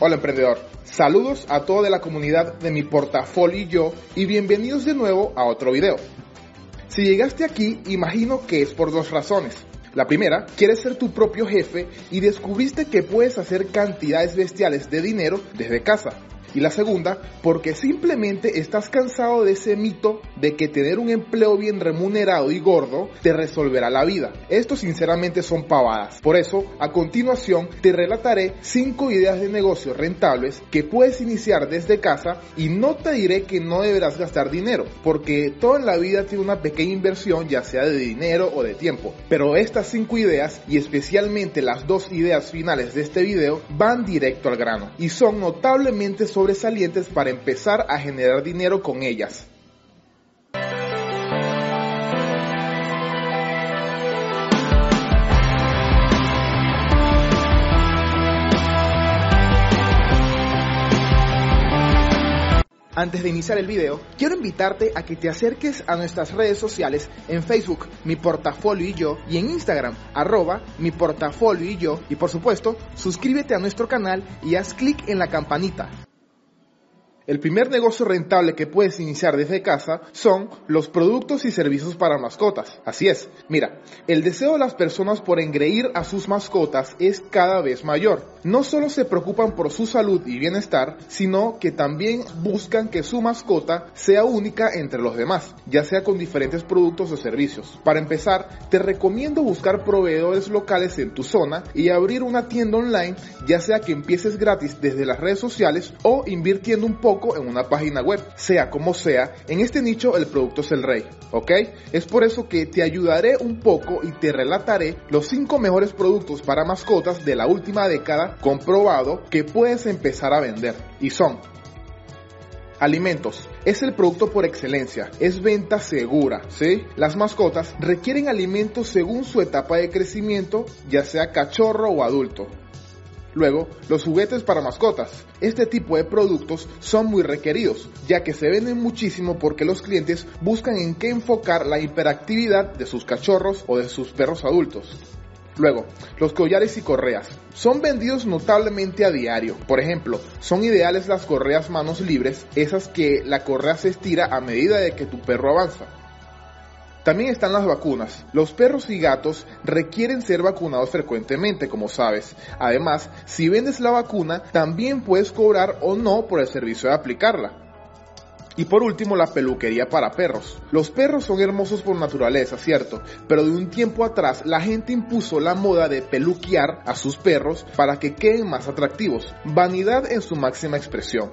Hola emprendedor, saludos a toda la comunidad de mi portafolio y yo y bienvenidos de nuevo a otro video. Si llegaste aquí, imagino que es por dos razones. La primera, quieres ser tu propio jefe y descubriste que puedes hacer cantidades bestiales de dinero desde casa. Y la segunda, porque simplemente estás cansado de ese mito de que tener un empleo bien remunerado y gordo te resolverá la vida. Esto sinceramente son pavadas. Por eso, a continuación, te relataré 5 ideas de negocio rentables que puedes iniciar desde casa y no te diré que no deberás gastar dinero, porque toda la vida tiene una pequeña inversión, ya sea de dinero o de tiempo. Pero estas 5 ideas, y especialmente las dos ideas finales de este video, van directo al grano y son notablemente sobresalientes para empezar a generar dinero con ellas. Antes de iniciar el video, quiero invitarte a que te acerques a nuestras redes sociales en Facebook, mi portafolio y yo, y en Instagram, arroba mi portafolio y yo, y por supuesto, suscríbete a nuestro canal y haz clic en la campanita el primer negocio rentable que puedes iniciar desde casa son los productos y servicios para mascotas. Así es, mira, el deseo de las personas por engreír a sus mascotas es cada vez mayor. No solo se preocupan por su salud y bienestar, sino que también buscan que su mascota sea única entre los demás, ya sea con diferentes productos o servicios. Para empezar, te recomiendo buscar proveedores locales en tu zona y abrir una tienda online, ya sea que empieces gratis desde las redes sociales o invirtiendo un poco en una página web. Sea como sea, en este nicho el producto es el rey, ¿ok? Es por eso que te ayudaré un poco y te relataré los 5 mejores productos para mascotas de la última década comprobado que puedes empezar a vender. Y son Alimentos. Es el producto por excelencia. Es venta segura, ¿sí? Las mascotas requieren alimentos según su etapa de crecimiento, ya sea cachorro o adulto. Luego, los juguetes para mascotas. Este tipo de productos son muy requeridos, ya que se venden muchísimo porque los clientes buscan en qué enfocar la hiperactividad de sus cachorros o de sus perros adultos. Luego, los collares y correas. Son vendidos notablemente a diario. Por ejemplo, son ideales las correas manos libres, esas que la correa se estira a medida de que tu perro avanza. También están las vacunas. Los perros y gatos requieren ser vacunados frecuentemente, como sabes. Además, si vendes la vacuna, también puedes cobrar o no por el servicio de aplicarla. Y por último, la peluquería para perros. Los perros son hermosos por naturaleza, cierto, pero de un tiempo atrás la gente impuso la moda de peluquear a sus perros para que queden más atractivos. Vanidad en su máxima expresión.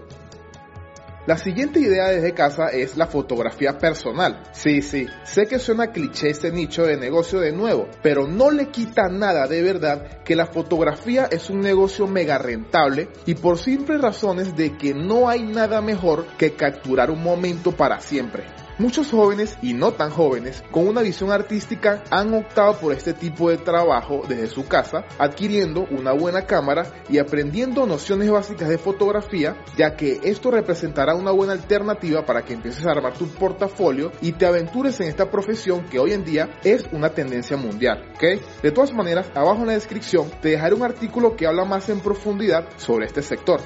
La siguiente idea desde casa es la fotografía personal. Sí, sí, sé que suena cliché este nicho de negocio de nuevo, pero no le quita nada de verdad que la fotografía es un negocio mega rentable y por simples razones de que no hay nada mejor que capturar un momento para siempre. Muchos jóvenes y no tan jóvenes con una visión artística han optado por este tipo de trabajo desde su casa, adquiriendo una buena cámara y aprendiendo nociones básicas de fotografía, ya que esto representará una buena alternativa para que empieces a armar tu portafolio y te aventures en esta profesión que hoy en día es una tendencia mundial. ¿ok? De todas maneras, abajo en la descripción te dejaré un artículo que habla más en profundidad sobre este sector.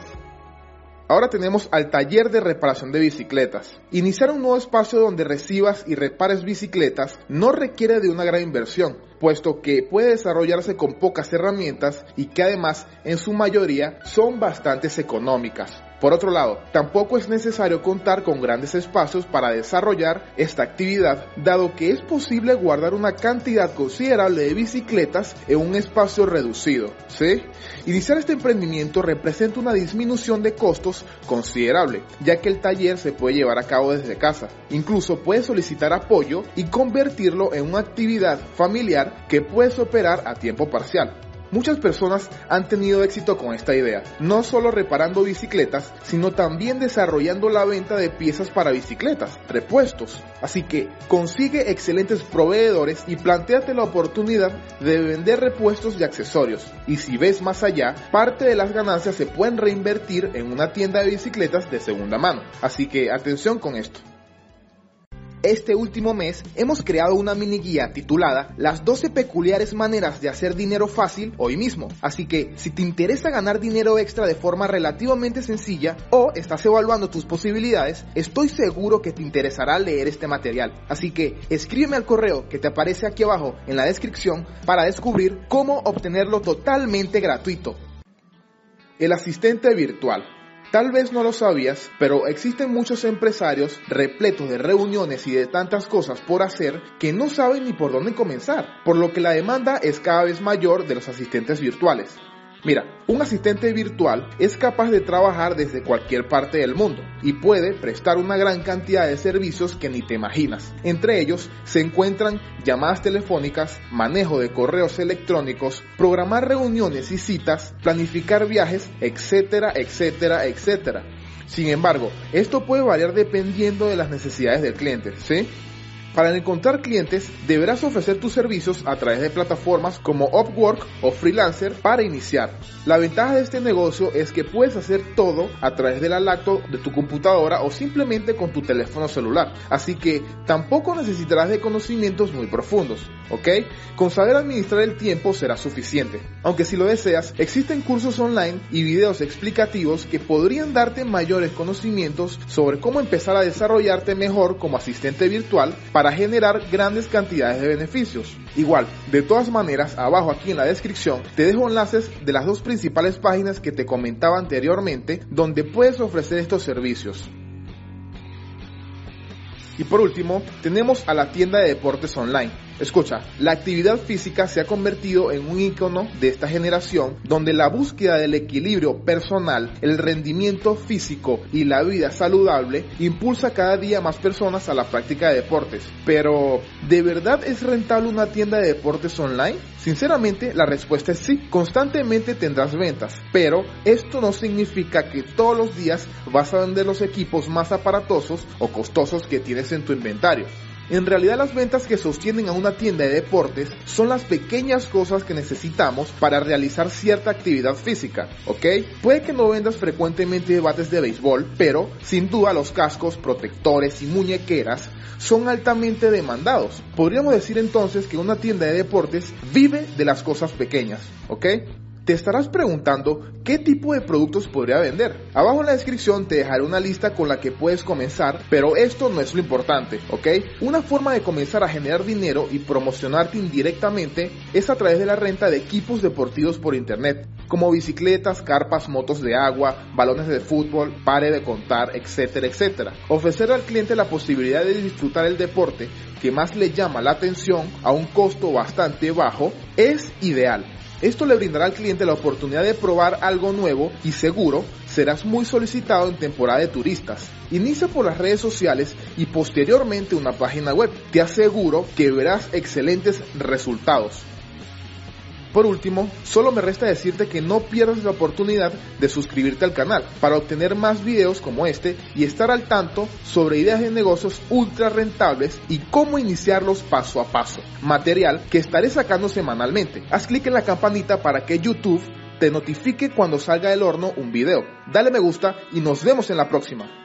Ahora tenemos al taller de reparación de bicicletas. Iniciar un nuevo espacio donde recibas y repares bicicletas no requiere de una gran inversión, puesto que puede desarrollarse con pocas herramientas y que además en su mayoría son bastante económicas. Por otro lado, tampoco es necesario contar con grandes espacios para desarrollar esta actividad, dado que es posible guardar una cantidad considerable de bicicletas en un espacio reducido. ¿sí? Iniciar este emprendimiento representa una disminución de costos considerable, ya que el taller se puede llevar a cabo desde casa. Incluso puedes solicitar apoyo y convertirlo en una actividad familiar que puedes operar a tiempo parcial. Muchas personas han tenido éxito con esta idea, no solo reparando bicicletas, sino también desarrollando la venta de piezas para bicicletas, repuestos. Así que consigue excelentes proveedores y planteate la oportunidad de vender repuestos y accesorios. Y si ves más allá, parte de las ganancias se pueden reinvertir en una tienda de bicicletas de segunda mano. Así que atención con esto. Este último mes hemos creado una mini guía titulada Las 12 peculiares maneras de hacer dinero fácil hoy mismo. Así que si te interesa ganar dinero extra de forma relativamente sencilla o estás evaluando tus posibilidades, estoy seguro que te interesará leer este material. Así que escríbeme al correo que te aparece aquí abajo en la descripción para descubrir cómo obtenerlo totalmente gratuito. El asistente virtual. Tal vez no lo sabías, pero existen muchos empresarios repletos de reuniones y de tantas cosas por hacer que no saben ni por dónde comenzar, por lo que la demanda es cada vez mayor de los asistentes virtuales. Mira, un asistente virtual es capaz de trabajar desde cualquier parte del mundo y puede prestar una gran cantidad de servicios que ni te imaginas. Entre ellos se encuentran llamadas telefónicas, manejo de correos electrónicos, programar reuniones y citas, planificar viajes, etcétera, etcétera, etcétera. Sin embargo, esto puede variar dependiendo de las necesidades del cliente, ¿sí? Para encontrar clientes, deberás ofrecer tus servicios a través de plataformas como Upwork o Freelancer para iniciar. La ventaja de este negocio es que puedes hacer todo a través de la laptop de tu computadora o simplemente con tu teléfono celular. Así que tampoco necesitarás de conocimientos muy profundos, ¿ok? Con saber administrar el tiempo será suficiente. Aunque si lo deseas, existen cursos online y videos explicativos que podrían darte mayores conocimientos sobre cómo empezar a desarrollarte mejor como asistente virtual para generar grandes cantidades de beneficios. Igual, de todas maneras, abajo aquí en la descripción te dejo enlaces de las dos principales páginas que te comentaba anteriormente donde puedes ofrecer estos servicios. Y por último, tenemos a la tienda de deportes online. Escucha, la actividad física se ha convertido en un icono de esta generación donde la búsqueda del equilibrio personal, el rendimiento físico y la vida saludable impulsa cada día más personas a la práctica de deportes. Pero, ¿de verdad es rentable una tienda de deportes online? Sinceramente, la respuesta es sí. Constantemente tendrás ventas, pero esto no significa que todos los días vas a vender los equipos más aparatosos o costosos que tienes en tu inventario. En realidad las ventas que sostienen a una tienda de deportes son las pequeñas cosas que necesitamos para realizar cierta actividad física, ¿ok? Puede que no vendas frecuentemente bates de béisbol, pero sin duda los cascos, protectores y muñequeras son altamente demandados. Podríamos decir entonces que una tienda de deportes vive de las cosas pequeñas, ¿ok? Te estarás preguntando qué tipo de productos podría vender. Abajo en la descripción te dejaré una lista con la que puedes comenzar, pero esto no es lo importante, ¿ok? Una forma de comenzar a generar dinero y promocionarte indirectamente es a través de la renta de equipos deportivos por internet, como bicicletas, carpas, motos de agua, balones de fútbol, pare de contar, etcétera, etcétera. Ofrecer al cliente la posibilidad de disfrutar el deporte que más le llama la atención a un costo bastante bajo es ideal. Esto le brindará al cliente la oportunidad de probar algo nuevo y seguro serás muy solicitado en temporada de turistas. Inicia por las redes sociales y posteriormente una página web. Te aseguro que verás excelentes resultados. Por último, solo me resta decirte que no pierdas la oportunidad de suscribirte al canal para obtener más videos como este y estar al tanto sobre ideas de negocios ultra rentables y cómo iniciarlos paso a paso. Material que estaré sacando semanalmente. Haz clic en la campanita para que YouTube te notifique cuando salga del horno un video. Dale me gusta y nos vemos en la próxima.